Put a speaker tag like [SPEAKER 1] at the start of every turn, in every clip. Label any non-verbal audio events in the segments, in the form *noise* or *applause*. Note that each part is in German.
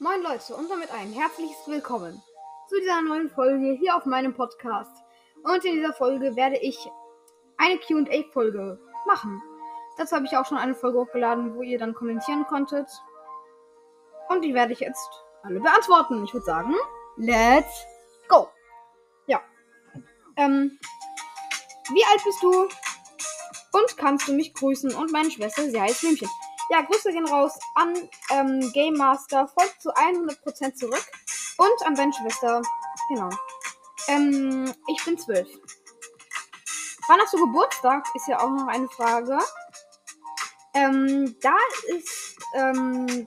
[SPEAKER 1] Moin Leute und damit ein herzliches Willkommen zu dieser neuen Folge hier auf meinem Podcast. Und in dieser Folge werde ich eine QA-Folge machen. Dazu habe ich auch schon eine Folge hochgeladen, wo ihr dann kommentieren konntet. Und die werde ich jetzt alle beantworten. Ich würde sagen, let's go. Ja. Ähm, wie alt bist du? Und kannst du mich grüßen? Und meine Schwester, sie heißt Blümchen. Ja, Grüße gehen raus an ähm, Game Master, folgt zu 100% zurück. Und an deine Schwester. Genau. Ähm, ich bin zwölf. Wann hast du Geburtstag? Ist ja auch noch eine Frage. Ähm, da ist, ähm,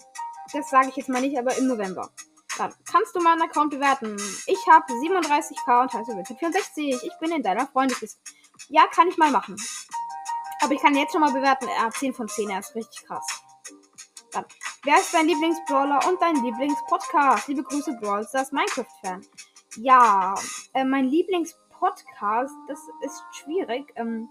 [SPEAKER 1] das sage ich jetzt mal nicht, aber im November. Dann kannst du meinen Account bewerten. Ich habe 37k und heiße Vincent 64. Ich bin in deiner Freundesliste. Ja, kann ich mal machen. Aber ich kann jetzt schon mal bewerten. Er hat 10 von 10. Er ist richtig krass. Dann. Wer ist dein Lieblingsbrawler und dein Lieblingspodcast? Liebe Grüße, Brawl Stars Minecraft-Fan. Ja, äh, mein Lieblingspodcast, das ist schwierig. Ähm,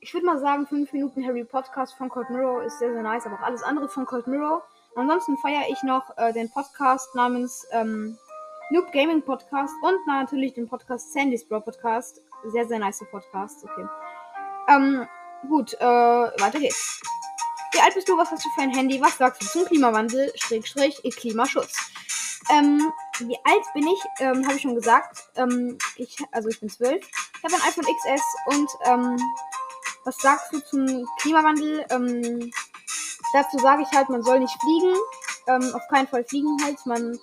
[SPEAKER 1] ich würde mal sagen, 5 Minuten Harry Podcast von Cold Mirror ist sehr, sehr nice, aber auch alles andere von Cold Mirror. Ansonsten feiere ich noch äh, den Podcast namens ähm, Noob Gaming Podcast und natürlich den Podcast Sandy's Brawl Podcast. Sehr, sehr nice Podcast. Okay. Ähm, gut, äh, weiter geht's. Wie alt bist du? Was hast du für ein Handy? Was sagst du zum Klimawandel? Schrägstrich, Klimaschutz. Ähm, wie alt bin ich? Ähm, habe ich schon gesagt. Ähm, ich, also ich bin zwölf. Ich habe ein iPhone XS und ähm, was sagst du zum Klimawandel? Ähm, dazu sage ich halt, man soll nicht fliegen. Ähm, auf keinen Fall fliegen halt. Man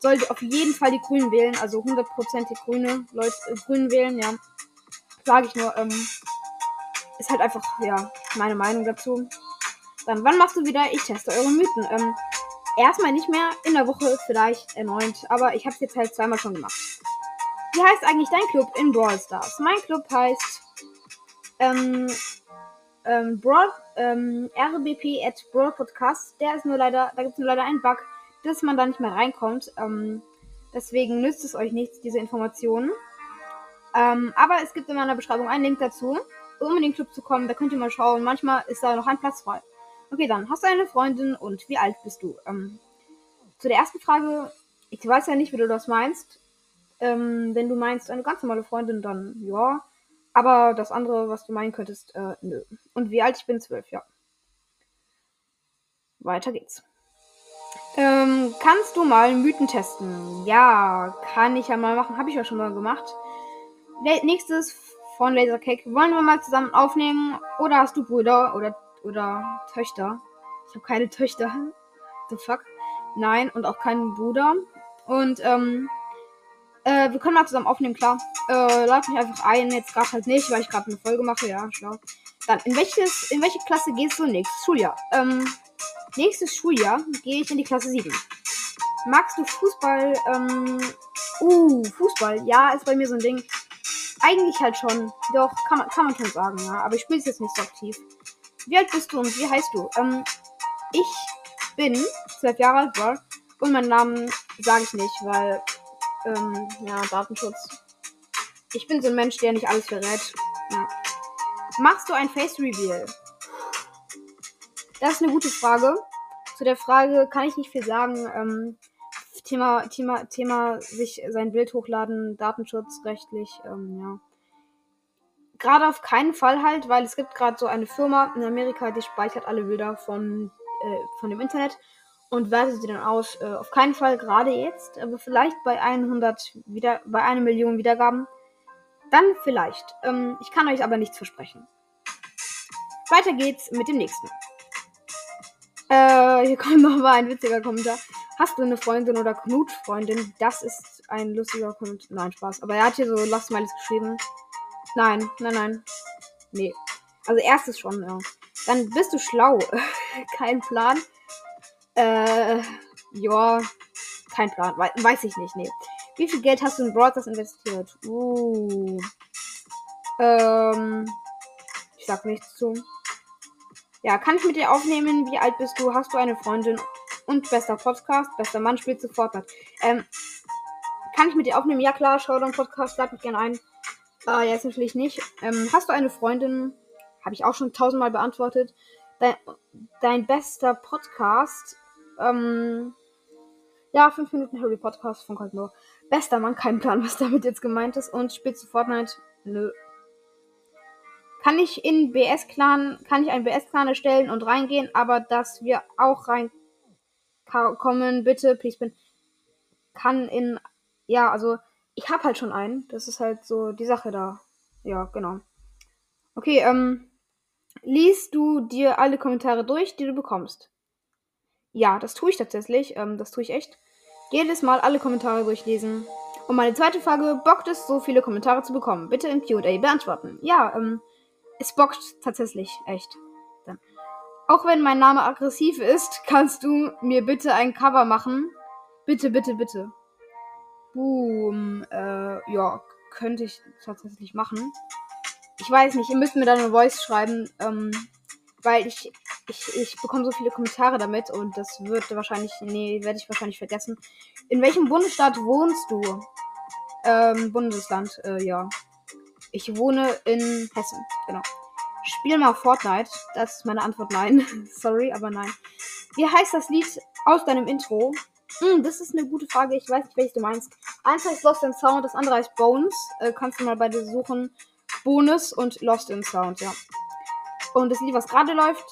[SPEAKER 1] sollte auf jeden Fall die Grünen wählen, also hundertprozentig Grüne Leute, äh, Grünen wählen, ja. Sage ich nur. Ähm, ist halt einfach, ja, meine Meinung dazu. Dann, wann machst du wieder? Ich teste eure Mythen. Ähm, erstmal nicht mehr, in der Woche vielleicht erneut, aber ich habe es jetzt halt zweimal schon gemacht. Wie heißt eigentlich dein Club in Brawl Stars? Mein Club heißt ähm, ähm, Brawl, ähm, RBP at Brawl Podcast. Der ist nur leider, da gibt es nur leider einen Bug, dass man da nicht mehr reinkommt. Ähm, deswegen nützt es euch nichts, diese Informationen. Ähm, aber es gibt in meiner Beschreibung einen Link dazu um in den Club zu kommen. Da könnt ihr mal schauen. Manchmal ist da noch ein Platz frei. Okay, dann hast du eine Freundin und wie alt bist du? Ähm, zu der ersten Frage, ich weiß ja nicht, wie du das meinst. Ähm, wenn du meinst eine ganz normale Freundin, dann ja. Aber das andere, was du meinen könntest, äh, nö. Und wie alt ich bin? Zwölf, ja. Weiter geht's. Ähm, kannst du mal Mythen testen? Ja, kann ich ja mal machen. Habe ich ja schon mal gemacht. Nächstes von Lasercake. Wollen wir mal zusammen aufnehmen? Oder hast du Brüder oder, oder Töchter? Ich habe keine Töchter. The fuck? Nein, und auch keinen Bruder. Und, ähm, äh, wir können mal zusammen aufnehmen, klar. Äh, lad mich einfach ein, jetzt gerade halt nicht, weil ich gerade eine Folge mache, ja, schlau. Dann, in welches, in welche Klasse gehst du nächstes Schuljahr? Ähm, nächstes Schuljahr gehe ich in die Klasse 7. Magst du Fußball? Ähm, uh, Fußball, ja, ist bei mir so ein Ding. Eigentlich halt schon. Doch, kann man, kann man schon sagen, ja. Aber ich spiele es jetzt nicht so aktiv. Wie alt bist du und wie heißt du? Ähm, ich bin zwölf Jahre alt, bro. Und meinen Namen sage ich nicht, weil, ähm, ja, Datenschutz. Ich bin so ein Mensch, der nicht alles verrät. Ja. Machst du ein Face Reveal? Das ist eine gute Frage. Zu der Frage kann ich nicht viel sagen. Ähm, Thema, Thema, Thema sich sein Bild hochladen, datenschutzrechtlich, ähm, ja. Gerade auf keinen Fall halt, weil es gibt gerade so eine Firma in Amerika, die speichert alle Bilder von, äh, von dem Internet und wertet sie dann aus. Äh, auf keinen Fall gerade jetzt, aber vielleicht bei 100 wieder, bei einer Million Wiedergaben. Dann vielleicht. Ähm, ich kann euch aber nichts versprechen. Weiter geht's mit dem nächsten. Äh, hier kommt noch mal ein witziger Kommentar. Hast du eine Freundin oder Knutfreundin? Das ist ein lustiger Kommentar. Nein, Spaß. Aber er hat hier so Love Smileys geschrieben. Nein, nein, nein. Nee. Also erstes schon, ja. Dann bist du schlau. *laughs* kein Plan. Äh, ja. Kein Plan. We weiß ich nicht, nee. Wie viel Geld hast du in Broadcast investiert? Uh. Ähm. Ich sag nichts zu. Ja, kann ich mit dir aufnehmen? Wie alt bist du? Hast du eine Freundin? Und bester Podcast, bester Mann spielt sofort mit. Ähm, kann ich mit dir aufnehmen? Ja klar, schau deinen Podcast, lad mich gerne ein. Äh, jetzt natürlich nicht. Ähm, hast du eine Freundin? Habe ich auch schon tausendmal beantwortet. Dein, dein bester Podcast? Ähm, Ja, 5 Minuten Harry Podcast von Cold. Bester Mann, kein Plan, was damit jetzt gemeint ist. Und spielst du Fortnite? Nö. Kann ich in BS-Clan, kann ich einen BS-Clan erstellen und reingehen, aber dass wir auch reinkommen, bitte, please, bin, kann in, ja, also, ich hab halt schon einen. Das ist halt so die Sache da. Ja, genau. Okay, ähm, liest du dir alle Kommentare durch, die du bekommst? Ja, das tue ich tatsächlich. Ähm, das tue ich echt. Jedes Mal alle Kommentare durchlesen. Und meine zweite Frage, bockt es, so viele Kommentare zu bekommen? Bitte im QA beantworten. Ja, ähm, es bockt tatsächlich echt. Auch wenn mein Name aggressiv ist, kannst du mir bitte ein Cover machen? Bitte, bitte, bitte. Boom. Äh, ja, könnte ich tatsächlich machen. Ich weiß nicht, ihr müsst mir dann eine Voice schreiben, ähm, weil ich, ich, ich bekomme so viele Kommentare damit und das wird wahrscheinlich, nee, werde ich wahrscheinlich vergessen. In welchem Bundesstaat wohnst du? Ähm, Bundesland, äh, ja. Ich wohne in Hessen, genau. Spiel mal Fortnite. Das ist meine Antwort nein. *laughs* Sorry, aber nein. Wie heißt das Lied aus deinem Intro? Hm, das ist eine gute Frage. Ich weiß nicht, welches du meinst. Eins heißt Lost in Sound, das andere heißt Bones. Äh, kannst du mal beide suchen. Bonus und Lost in Sound, ja. Und das Lied, was gerade läuft,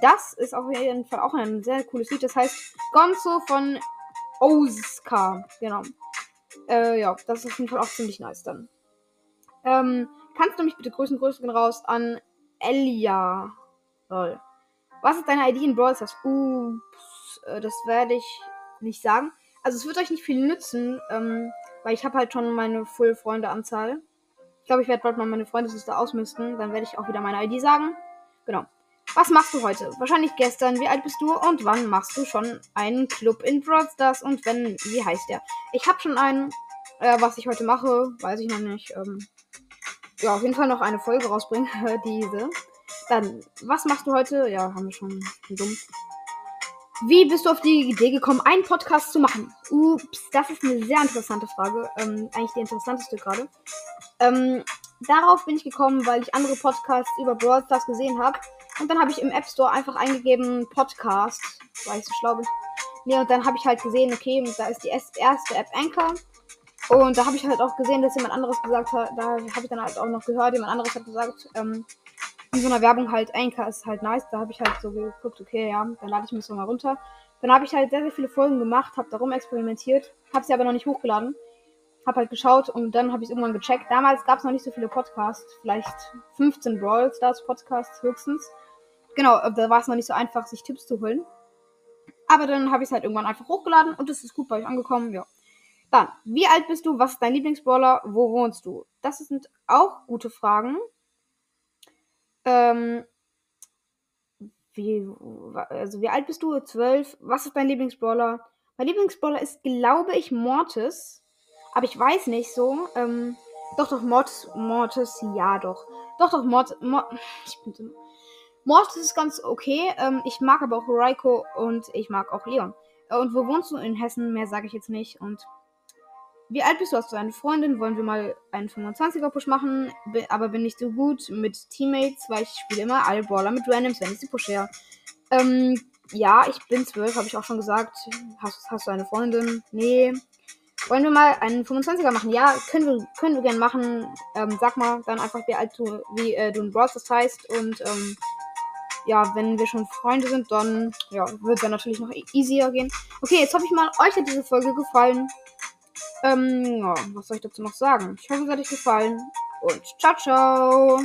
[SPEAKER 1] das ist auf jeden Fall auch ein sehr cooles Lied. Das heißt Gonzo von Oskar. Genau. Äh, ja, das ist auf jeden Fall auch ziemlich nice dann. Ähm, kannst du mich bitte grüßen? Grüßen raus an Elia. Lol. Was ist deine ID in Brawl Stars? Ups, äh, das werde ich nicht sagen. Also es wird euch nicht viel nützen, ähm, weil ich habe halt schon meine Full-Freunde-Anzahl. Ich glaube, ich werde bald mal meine Freundesliste ausmisten. Dann werde ich auch wieder meine ID sagen. Genau. Was machst du heute? Wahrscheinlich gestern. Wie alt bist du und wann machst du schon einen Club in Brawl Stars? Und wenn, wie heißt der? Ich habe schon einen. Äh, was ich heute mache, weiß ich noch nicht. Ähm, ja, auf jeden Fall noch eine Folge rausbringen. *laughs* Diese. Dann, was machst du heute? Ja, haben wir schon. Dumm. Wie bist du auf die Idee gekommen, einen Podcast zu machen? Ups, das ist eine sehr interessante Frage. Ähm, eigentlich die interessanteste gerade. Ähm, darauf bin ich gekommen, weil ich andere Podcasts über Brawl Stars gesehen habe. Und dann habe ich im App Store einfach eingegeben Podcast, weil ich so schlau bin. Nee, und dann habe ich halt gesehen, okay, da ist die erste App Anchor. Und da habe ich halt auch gesehen, dass jemand anderes gesagt hat, da habe ich dann halt auch noch gehört, jemand anderes hat gesagt, ähm, in so einer Werbung halt, Anchor ist halt nice. Da habe ich halt so geguckt, okay, ja, dann lade ich mich so mal runter. Dann habe ich halt sehr, sehr viele Folgen gemacht, habe darum experimentiert, habe sie aber noch nicht hochgeladen. Habe halt geschaut und dann habe ich irgendwann gecheckt. Damals gab es noch nicht so viele Podcasts, vielleicht 15 Brawl Stars Podcasts höchstens. Genau, da war es noch nicht so einfach, sich Tipps zu holen. Aber dann habe ich es halt irgendwann einfach hochgeladen und es ist gut bei euch angekommen, ja. Dann, wie alt bist du? Was ist dein Lieblingsbrawler? Wo wohnst du? Das sind auch gute Fragen. Ähm, wie, also wie alt bist du? Zwölf. Was ist dein Lieblingsbrawler? Mein Lieblingsbrawler ist, glaube ich, Mortis. Aber ich weiß nicht so. Ähm, doch, doch, Mortis, Mortis, ja, doch. Doch, doch, Mortis, Mort, *laughs* ich bin so, Mortis ist ganz okay. Ähm, ich mag aber auch Raiko und ich mag auch Leon. Äh, und wo wohnst du in Hessen? Mehr sage ich jetzt nicht. Und wie alt bist du? Hast du eine Freundin? Wollen wir mal einen 25er-Push machen? aber bin nicht so gut mit Teammates, weil ich spiele immer alle Brawler mit Randoms, wenn ich sie pushe. Ähm, ja, ich bin 12, habe ich auch schon gesagt. Hast, hast du eine Freundin? Nee. Wollen wir mal einen 25er machen? Ja, können wir, können wir gerne machen. Ähm, sag mal dann einfach, wie alt du, wie äh, du in Brawl das heißt. Und ähm, ja, wenn wir schon Freunde sind, dann ja, wird es natürlich noch e-, easier gehen. Okay, jetzt hoffe ich mal, euch hat diese Folge gefallen. Ähm, ja, was soll ich dazu noch sagen? Ich hoffe, es hat euch gefallen. Und ciao, ciao.